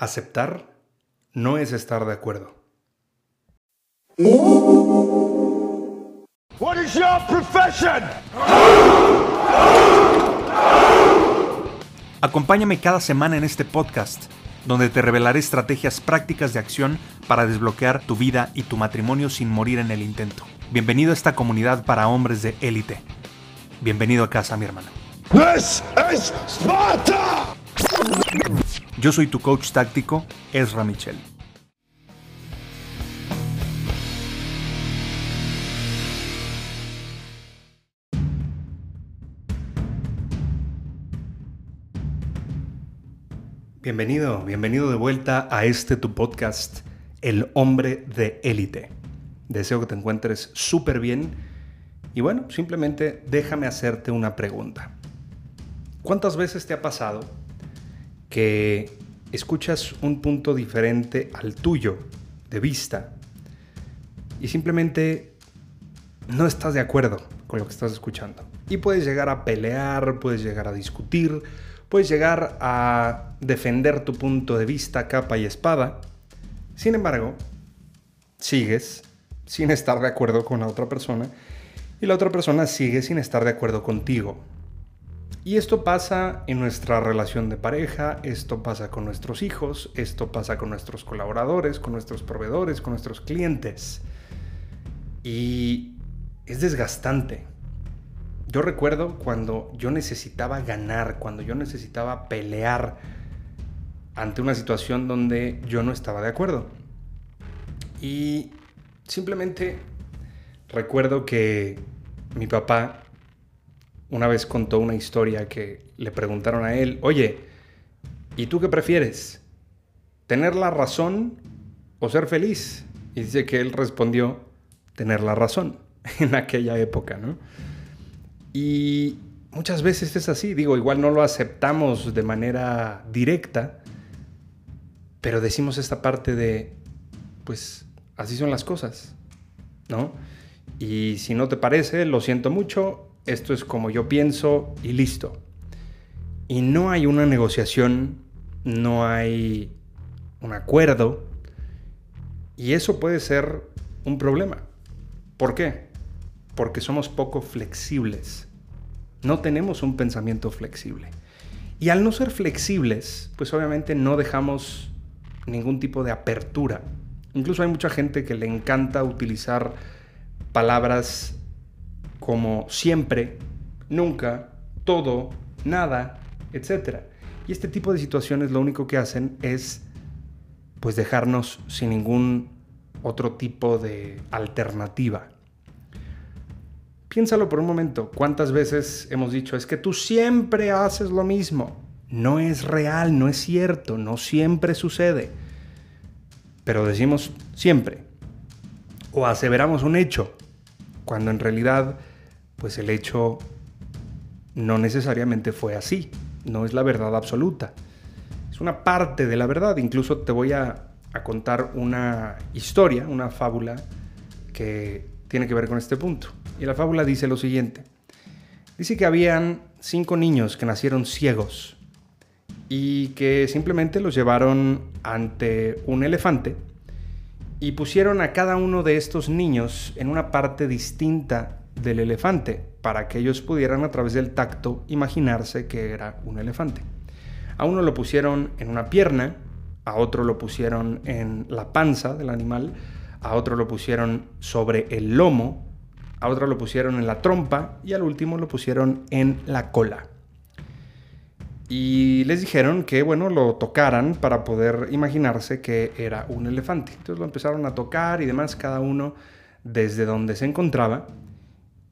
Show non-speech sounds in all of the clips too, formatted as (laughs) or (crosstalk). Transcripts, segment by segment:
Aceptar no es estar de acuerdo. What is your profession? Acompáñame cada semana en este podcast, donde te revelaré estrategias prácticas de acción para desbloquear tu vida y tu matrimonio sin morir en el intento. Bienvenido a esta comunidad para hombres de élite. Bienvenido a casa, mi hermano. This is Sparta! Yo soy tu coach táctico, Ezra Michel. Bienvenido, bienvenido de vuelta a este tu podcast, El hombre de élite. Deseo que te encuentres súper bien y bueno, simplemente déjame hacerte una pregunta. ¿Cuántas veces te ha pasado que escuchas un punto diferente al tuyo de vista y simplemente no estás de acuerdo con lo que estás escuchando? Y puedes llegar a pelear, puedes llegar a discutir, puedes llegar a defender tu punto de vista capa y espada. Sin embargo, sigues sin estar de acuerdo con la otra persona y la otra persona sigue sin estar de acuerdo contigo. Y esto pasa en nuestra relación de pareja, esto pasa con nuestros hijos, esto pasa con nuestros colaboradores, con nuestros proveedores, con nuestros clientes. Y es desgastante. Yo recuerdo cuando yo necesitaba ganar, cuando yo necesitaba pelear ante una situación donde yo no estaba de acuerdo. Y simplemente recuerdo que mi papá una vez contó una historia que le preguntaron a él, oye, ¿y tú qué prefieres? ¿Tener la razón o ser feliz? Y dice que él respondió, tener la razón (laughs) en aquella época, ¿no? Y muchas veces es así, digo, igual no lo aceptamos de manera directa, pero decimos esta parte de, pues así son las cosas, ¿no? Y si no te parece, lo siento mucho, esto es como yo pienso y listo. Y no hay una negociación, no hay un acuerdo, y eso puede ser un problema. ¿Por qué? Porque somos poco flexibles. No tenemos un pensamiento flexible. Y al no ser flexibles, pues obviamente no dejamos ningún tipo de apertura. Incluso hay mucha gente que le encanta utilizar palabras como siempre, nunca, todo, nada, etc. Y este tipo de situaciones lo único que hacen es pues dejarnos sin ningún otro tipo de alternativa. Piénsalo por un momento, ¿cuántas veces hemos dicho es que tú siempre haces lo mismo? No es real, no es cierto, no siempre sucede. Pero decimos siempre. O aseveramos un hecho, cuando en realidad pues el hecho no necesariamente fue así, no es la verdad absoluta. Es una parte de la verdad, incluso te voy a, contar una historia, una fábula que tiene que ver con este punto. Y la fábula dice lo siguiente. Dice que habían cinco niños que nacieron ciegos y que simplemente los llevaron ante un elefante y pusieron a cada uno de estos niños en una parte distinta del elefante para que ellos pudieran a través del tacto imaginarse que era un elefante. A uno lo pusieron en una pierna, a otro lo pusieron en la panza del animal, a otro lo pusieron sobre el lomo, a otro lo pusieron en la trompa y al último lo pusieron en la cola. Y les dijeron que, bueno, lo tocaran para poder imaginarse que era un elefante. Entonces lo empezaron a tocar y demás, cada uno desde donde se encontraba.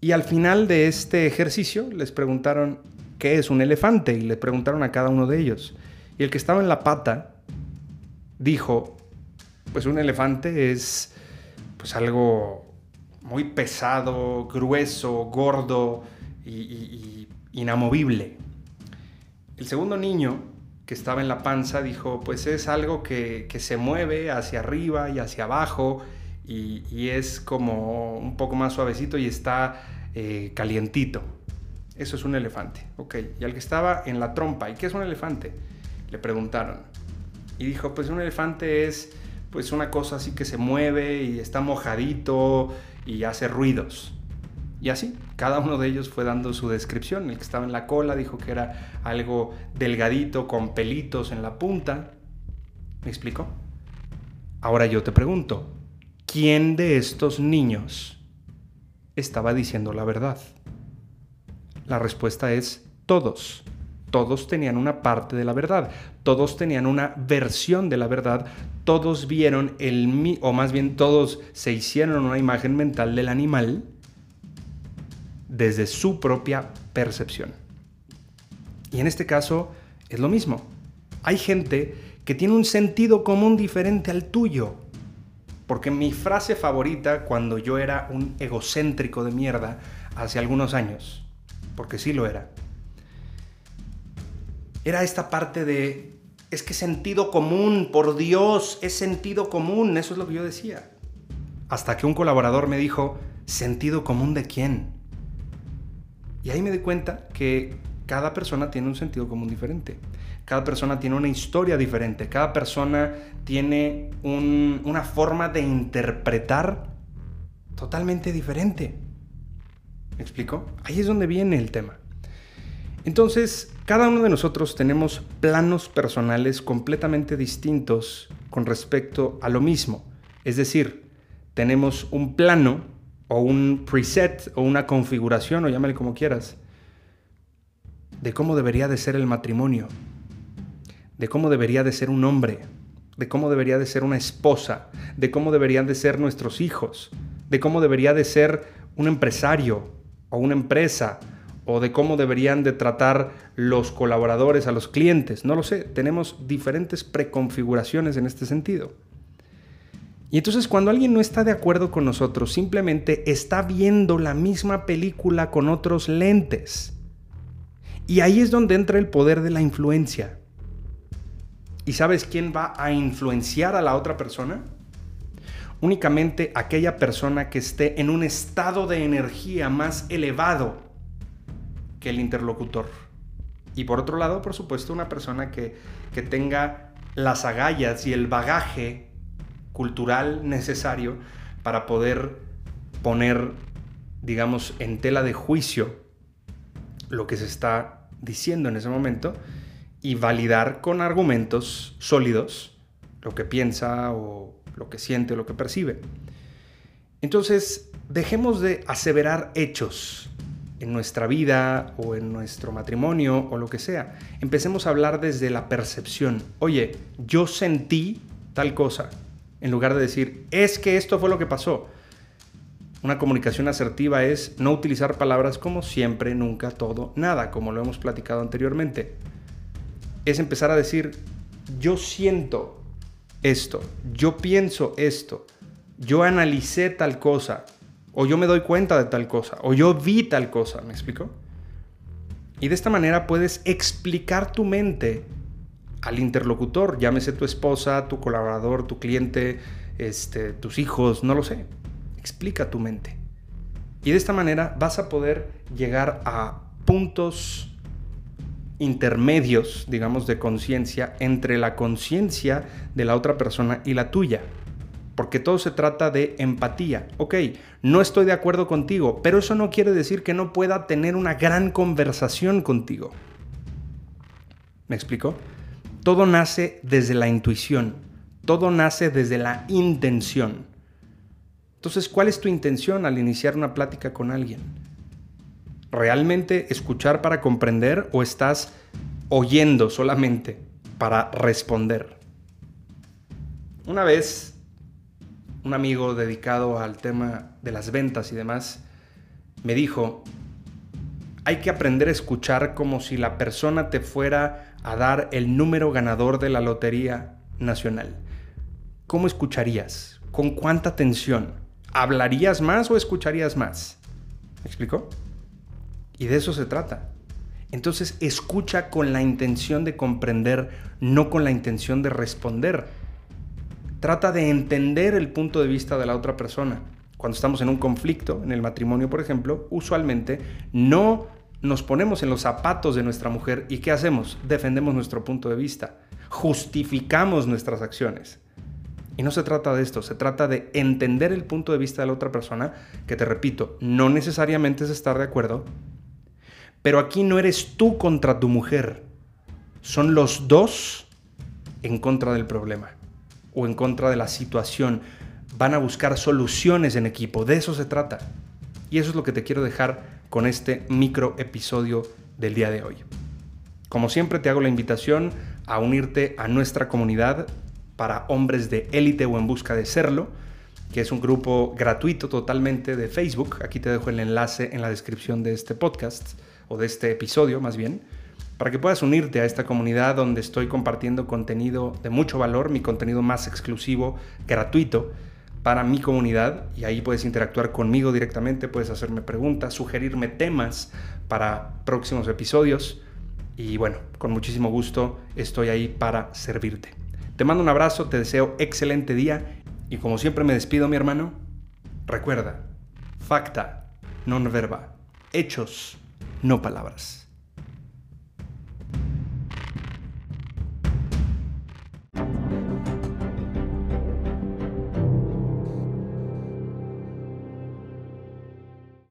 Y al final de este ejercicio les preguntaron qué es un elefante y le preguntaron a cada uno de ellos. Y el que estaba en la pata dijo, pues un elefante es pues algo muy pesado, grueso, gordo y, inamovible. El segundo niño que estaba en la panza dijo, pues es algo que, se mueve hacia arriba y hacia abajo y, es como un poco más suavecito y está eh, calientito. Eso es un elefante. Ok, y al que estaba en la trompa, ¿y qué es un elefante? Le preguntaron. Y dijo, pues un elefante es pues una cosa así que se mueve y está mojadito y hace ruidos. Y así, cada uno de ellos fue dando su descripción. El que estaba en la cola dijo que era algo delgadito con pelitos en la punta. ¿Me explico? Ahora yo te pregunto, ¿quién de estos niños estaba diciendo la verdad? La respuesta es todos. Todos tenían una parte de la verdad, todos tenían una versión de la verdad, todos vieron el, o más bien todos se hicieron una imagen mental del animal desde su propia percepción. Y en este caso es lo mismo. Hay gente que tiene un sentido común diferente al tuyo. Porque mi frase favorita cuando yo era un egocéntrico de mierda hace algunos años, porque sí lo era, era esta parte de, es que sentido común, por Dios, es sentido común, eso es lo que yo decía. Hasta que un colaborador me dijo, ¿sentido común de quién? Y ahí me di cuenta que cada persona tiene un sentido común diferente. Cada persona tiene una historia diferente. Cada persona tiene una forma de interpretar totalmente diferente. ¿Me explico? Ahí es donde viene el tema. Entonces, cada uno de nosotros tenemos planos personales completamente distintos con respecto a lo mismo. Es decir, tenemos un plano o un preset o una configuración o llámale como quieras de cómo debería de ser el matrimonio, de cómo debería de ser un hombre, de cómo debería de ser una esposa, de cómo deberían de ser nuestros hijos, de cómo debería de ser un empresario o una empresa o de cómo deberían de tratar los colaboradores a los clientes. No lo sé, tenemos diferentes preconfiguraciones en este sentido. Y entonces cuando alguien no está de acuerdo con nosotros, simplemente está viendo la misma película con otros lentes. Y ahí es donde entra el poder de la influencia. ¿Y sabes quién va a influenciar a la otra persona? Únicamente aquella persona que esté en un estado de energía más elevado que el interlocutor. Y por otro lado, por supuesto, una persona que, que tenga las agallas y el bagaje cultural necesario para poder poner, digamos, en tela de juicio lo que se está diciendo en ese momento y validar con argumentos sólidos lo que piensa o lo que siente o lo que percibe. Entonces, dejemos de aseverar hechos en nuestra vida o en nuestro matrimonio o lo que sea. Empecemos a hablar desde la percepción. Oye, yo sentí tal cosa en lugar de decir, es que esto fue lo que pasó. Una comunicación asertiva es no utilizar palabras como siempre, nunca, todo, nada, como lo hemos platicado anteriormente. Es empezar a decir, yo siento esto, yo pienso esto, yo analicé tal cosa, o yo me doy cuenta de tal cosa, o yo vi tal cosa, ¿me explico? Y de esta manera puedes explicar tu mente al interlocutor, llámese tu esposa, tu colaborador, tu cliente, este, tus hijos, no lo sé. Explica tu mente. Y de esta manera vas a poder llegar a puntos intermedios, digamos, de conciencia entre la conciencia de la otra persona y la tuya. Porque todo se trata de empatía. Ok, no estoy de acuerdo contigo, pero eso no quiere decir que no pueda tener una gran conversación contigo. ¿Me explico? todo nace desde la intuición, todo nace desde la intención. Entonces, ¿cuál es tu intención al iniciar una plática con alguien? ¿Realmente escuchar para comprender o estás oyendo solamente para responder? Una vez, un amigo dedicado al tema de las ventas y demás, me dijo, hay que aprender a escuchar como si la persona te fuera a dar el número ganador de la Lotería Nacional. ¿Cómo escucharías? ¿Con cuánta atención? ¿Hablarías más o escucharías más? ¿Me explico? Y de eso se trata. Entonces escucha con la intención de comprender, no con la intención de responder. Trata de entender el punto de vista de la otra persona. Cuando estamos en un conflicto, en el matrimonio por ejemplo, usualmente no nos ponemos en los zapatos de nuestra mujer y ¿qué hacemos? Defendemos nuestro punto de vista, justificamos nuestras acciones. Y no se trata de esto, se trata de entender el punto de vista de la otra persona, que te repito, no necesariamente es estar de acuerdo, pero aquí no eres tú contra tu mujer, son los dos en contra del problema o en contra de la situación. Van a buscar soluciones en equipo, de eso se trata. Y eso es lo que te quiero dejar con este micro episodio del día de hoy. Como siempre te hago la invitación a unirte a nuestra comunidad para hombres de élite o en busca de serlo, que es un grupo gratuito totalmente de Facebook. Aquí te dejo el enlace en la descripción de este podcast o de este episodio más bien, para que puedas unirte a esta comunidad donde estoy compartiendo contenido de mucho valor, mi contenido más exclusivo, gratuito para mi comunidad y ahí puedes interactuar conmigo directamente, puedes hacerme preguntas, sugerirme temas para próximos episodios y bueno, con muchísimo gusto estoy ahí para servirte. Te mando un abrazo, te deseo excelente día y como siempre me despido mi hermano, recuerda, facta, non verba, hechos, no palabras.